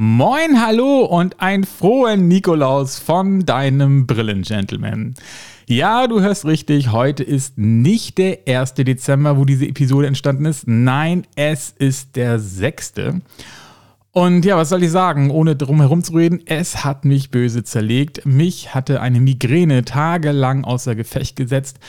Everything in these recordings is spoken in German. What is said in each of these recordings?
Moin, hallo und ein frohen Nikolaus von deinem Brillengentleman. Ja, du hörst richtig, heute ist nicht der 1. Dezember, wo diese Episode entstanden ist. Nein, es ist der 6. Und ja, was soll ich sagen, ohne drum herum zu reden, es hat mich böse zerlegt. Mich hatte eine Migräne tagelang außer Gefecht gesetzt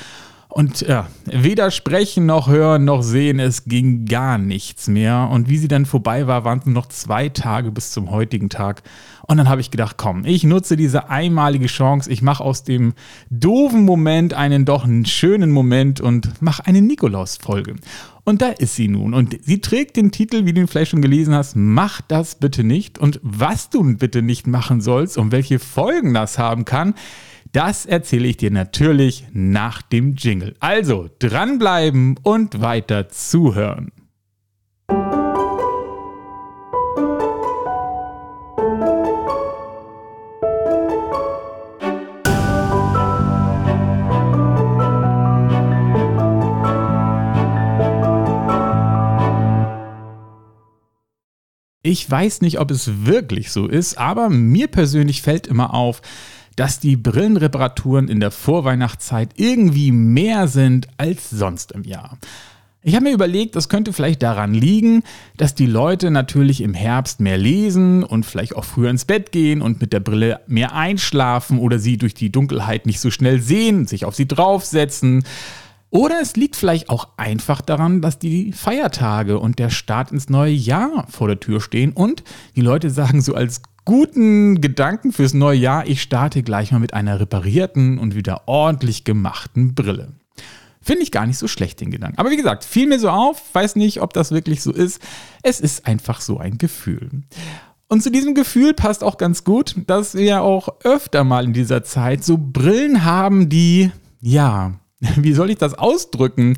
und ja, weder sprechen noch hören noch sehen, es ging gar nichts mehr. Und wie sie dann vorbei war, waren es noch zwei Tage bis zum heutigen Tag. Und dann habe ich gedacht, komm, ich nutze diese einmalige Chance, ich mache aus dem doofen Moment einen doch einen schönen Moment und mache eine Nikolaus-Folge. Und da ist sie nun. Und sie trägt den Titel, wie du ihn vielleicht schon gelesen hast, Mach das bitte nicht. Und was du bitte nicht machen sollst und welche Folgen das haben kann, das erzähle ich dir natürlich nach dem Jingle. Also dranbleiben und weiter zuhören. Ich weiß nicht, ob es wirklich so ist, aber mir persönlich fällt immer auf, dass die Brillenreparaturen in der Vorweihnachtszeit irgendwie mehr sind als sonst im Jahr. Ich habe mir überlegt, das könnte vielleicht daran liegen, dass die Leute natürlich im Herbst mehr lesen und vielleicht auch früher ins Bett gehen und mit der Brille mehr einschlafen oder sie durch die Dunkelheit nicht so schnell sehen, sich auf sie draufsetzen. Oder es liegt vielleicht auch einfach daran, dass die Feiertage und der Start ins neue Jahr vor der Tür stehen und die Leute sagen so als guten Gedanken fürs neue Jahr, ich starte gleich mal mit einer reparierten und wieder ordentlich gemachten Brille. Finde ich gar nicht so schlecht, den Gedanken. Aber wie gesagt, fiel mir so auf, weiß nicht, ob das wirklich so ist. Es ist einfach so ein Gefühl. Und zu diesem Gefühl passt auch ganz gut, dass wir auch öfter mal in dieser Zeit so Brillen haben, die, ja, wie soll ich das ausdrücken?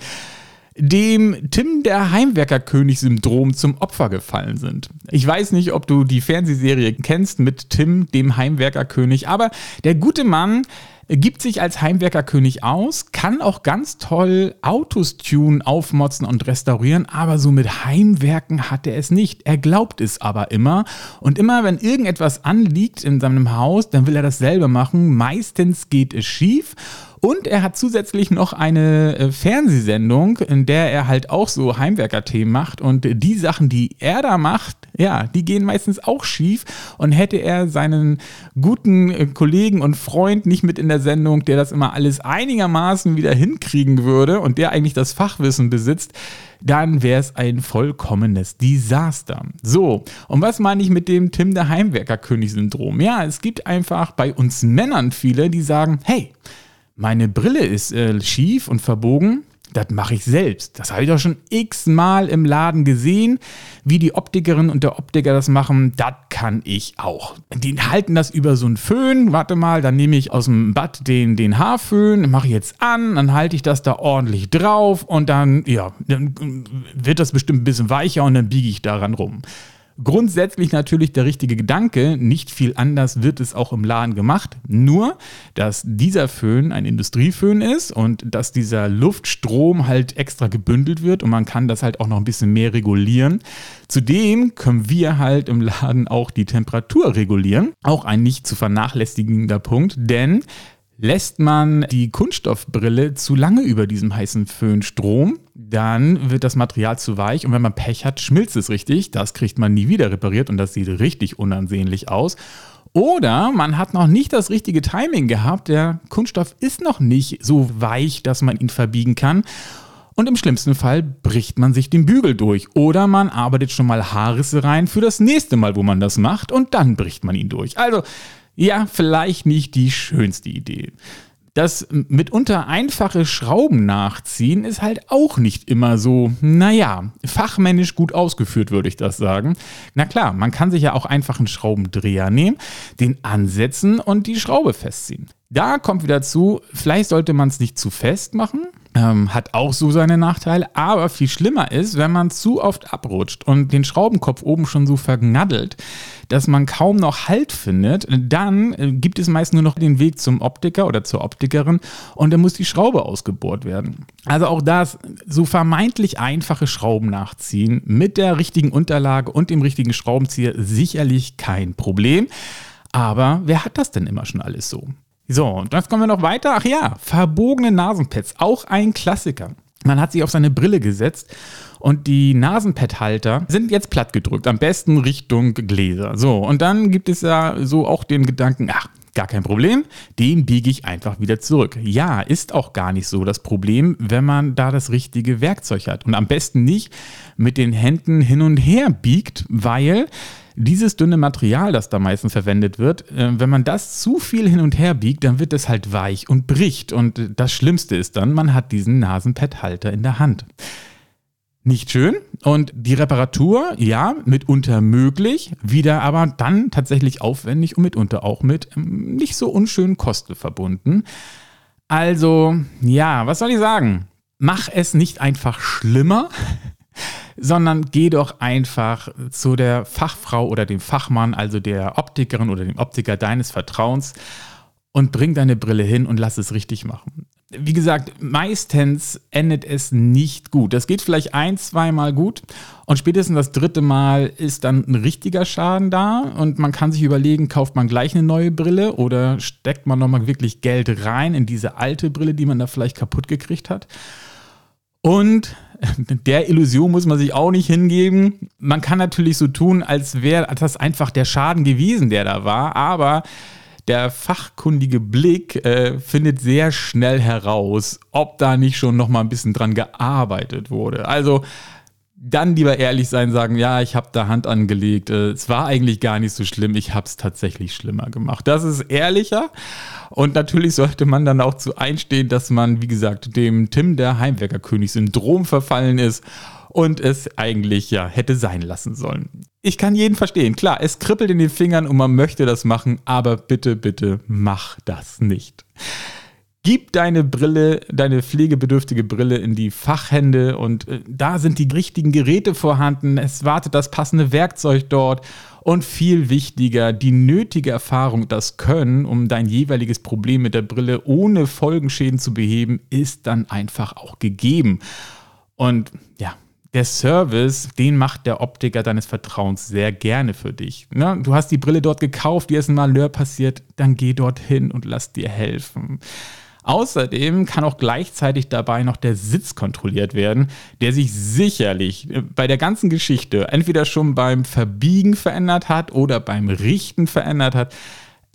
Dem Tim der Heimwerkerkönig-Syndrom zum Opfer gefallen sind. Ich weiß nicht, ob du die Fernsehserie kennst mit Tim, dem Heimwerkerkönig, aber der gute Mann gibt sich als Heimwerkerkönig aus, kann auch ganz toll Autos tunen, aufmotzen und restaurieren, aber so mit Heimwerken hat er es nicht. Er glaubt es aber immer und immer wenn irgendetwas anliegt in seinem Haus, dann will er das selber machen. Meistens geht es schief und er hat zusätzlich noch eine äh, Fernsehsendung, in der er halt auch so Heimwerker-Themen macht. Und die Sachen, die er da macht, ja, die gehen meistens auch schief. Und hätte er seinen guten äh, Kollegen und Freund nicht mit in der Sendung, der das immer alles einigermaßen wieder hinkriegen würde und der eigentlich das Fachwissen besitzt, dann wäre es ein vollkommenes Desaster. So, und was meine ich mit dem Tim der Heimwerker-König-Syndrom? Ja, es gibt einfach bei uns Männern viele, die sagen, hey, meine Brille ist äh, schief und verbogen. Das mache ich selbst. Das habe ich doch schon x-mal im Laden gesehen, wie die Optikerin und der Optiker das machen. Das kann ich auch. Die halten das über so einen Föhn. Warte mal, dann nehme ich aus dem Bad den, den Haarföhn, mache ich jetzt an, dann halte ich das da ordentlich drauf und dann, ja, dann wird das bestimmt ein bisschen weicher und dann biege ich daran rum. Grundsätzlich natürlich der richtige Gedanke, nicht viel anders wird es auch im Laden gemacht, nur dass dieser Föhn ein Industrieföhn ist und dass dieser Luftstrom halt extra gebündelt wird und man kann das halt auch noch ein bisschen mehr regulieren. Zudem können wir halt im Laden auch die Temperatur regulieren, auch ein nicht zu vernachlässigender Punkt, denn Lässt man die Kunststoffbrille zu lange über diesem heißen Föhnstrom, dann wird das Material zu weich und wenn man Pech hat, schmilzt es richtig. Das kriegt man nie wieder repariert und das sieht richtig unansehnlich aus. Oder man hat noch nicht das richtige Timing gehabt. Der Kunststoff ist noch nicht so weich, dass man ihn verbiegen kann. Und im schlimmsten Fall bricht man sich den Bügel durch. Oder man arbeitet schon mal Haarrisse rein für das nächste Mal, wo man das macht. Und dann bricht man ihn durch. Also ja, vielleicht nicht die schönste Idee. Das mitunter einfache Schrauben nachziehen ist halt auch nicht immer so, naja, fachmännisch gut ausgeführt, würde ich das sagen. Na klar, man kann sich ja auch einfach einen Schraubendreher nehmen, den ansetzen und die Schraube festziehen. Da kommt wieder zu, vielleicht sollte man es nicht zu fest machen, ähm, hat auch so seine Nachteile, aber viel schlimmer ist, wenn man zu oft abrutscht und den Schraubenkopf oben schon so vergnaddelt, dass man kaum noch Halt findet, dann äh, gibt es meist nur noch den Weg zum Optiker oder zur Optikerin und dann muss die Schraube ausgebohrt werden. Also auch das, so vermeintlich einfache Schrauben nachziehen mit der richtigen Unterlage und dem richtigen Schraubenzieher sicherlich kein Problem. Aber wer hat das denn immer schon alles so? So, und jetzt kommen wir noch weiter. Ach ja, verbogene Nasenpads, auch ein Klassiker. Man hat sich auf seine Brille gesetzt und die Nasenpad-Halter sind jetzt platt gedrückt, am besten Richtung Gläser. So, und dann gibt es ja so auch den Gedanken, ach, Gar kein Problem, den biege ich einfach wieder zurück. Ja, ist auch gar nicht so das Problem, wenn man da das richtige Werkzeug hat. Und am besten nicht mit den Händen hin und her biegt, weil dieses dünne Material, das da meistens verwendet wird, äh, wenn man das zu viel hin und her biegt, dann wird es halt weich und bricht. Und das Schlimmste ist dann, man hat diesen Nasenpad-Halter in der Hand. Nicht schön. Und die Reparatur, ja, mitunter möglich, wieder aber dann tatsächlich aufwendig und mitunter auch mit ähm, nicht so unschönen Kosten verbunden. Also, ja, was soll ich sagen? Mach es nicht einfach schlimmer, sondern geh doch einfach zu der Fachfrau oder dem Fachmann, also der Optikerin oder dem Optiker deines Vertrauens und bring deine Brille hin und lass es richtig machen. Wie gesagt, meistens endet es nicht gut. Das geht vielleicht ein, zweimal gut und spätestens das dritte Mal ist dann ein richtiger Schaden da und man kann sich überlegen, kauft man gleich eine neue Brille oder steckt man nochmal wirklich Geld rein in diese alte Brille, die man da vielleicht kaputt gekriegt hat. Und der Illusion muss man sich auch nicht hingeben. Man kann natürlich so tun, als wäre das einfach der Schaden gewesen, der da war, aber der fachkundige Blick äh, findet sehr schnell heraus, ob da nicht schon noch mal ein bisschen dran gearbeitet wurde. Also dann lieber ehrlich sein, sagen, ja, ich habe da Hand angelegt. Äh, es war eigentlich gar nicht so schlimm, ich habe es tatsächlich schlimmer gemacht. Das ist ehrlicher. Und natürlich sollte man dann auch zu einstehen, dass man, wie gesagt, dem Tim der Heimwerkerkönig-Syndrom verfallen ist und es eigentlich ja hätte sein lassen sollen. Ich kann jeden verstehen. Klar, es kribbelt in den Fingern und man möchte das machen, aber bitte, bitte mach das nicht. Gib deine Brille, deine pflegebedürftige Brille in die Fachhände und äh, da sind die richtigen Geräte vorhanden. Es wartet das passende Werkzeug dort und viel wichtiger, die nötige Erfahrung, das Können, um dein jeweiliges Problem mit der Brille ohne Folgenschäden zu beheben, ist dann einfach auch gegeben. Und ja, der Service, den macht der Optiker deines Vertrauens sehr gerne für dich. Ne? Du hast die Brille dort gekauft, dir ist ein Malheur passiert, dann geh dorthin und lass dir helfen. Außerdem kann auch gleichzeitig dabei noch der Sitz kontrolliert werden, der sich sicherlich äh, bei der ganzen Geschichte entweder schon beim Verbiegen verändert hat oder beim Richten verändert hat.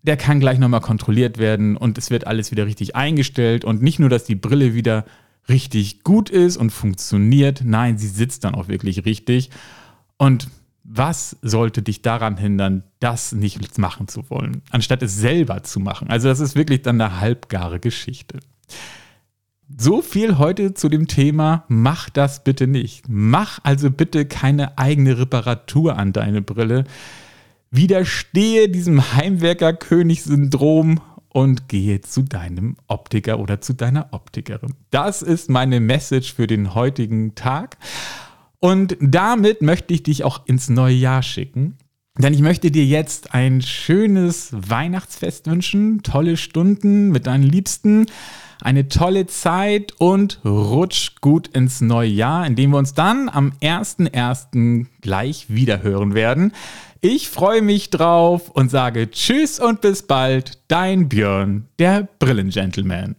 Der kann gleich nochmal kontrolliert werden und es wird alles wieder richtig eingestellt und nicht nur, dass die Brille wieder richtig gut ist und funktioniert, nein, sie sitzt dann auch wirklich richtig. Und was sollte dich daran hindern, das nicht machen zu wollen, anstatt es selber zu machen? Also das ist wirklich dann eine halbgare Geschichte. So viel heute zu dem Thema, mach das bitte nicht. Mach also bitte keine eigene Reparatur an deine Brille. Widerstehe diesem Heimwerker-König-Syndrom und gehe zu deinem Optiker oder zu deiner Optikerin. Das ist meine Message für den heutigen Tag. Und damit möchte ich dich auch ins neue Jahr schicken. Denn ich möchte dir jetzt ein schönes Weihnachtsfest wünschen, tolle Stunden mit deinen Liebsten, eine tolle Zeit und rutsch gut ins neue Jahr, indem wir uns dann am 1.1. gleich wieder hören werden. Ich freue mich drauf und sage Tschüss und bis bald, dein Björn, der Brillengentleman.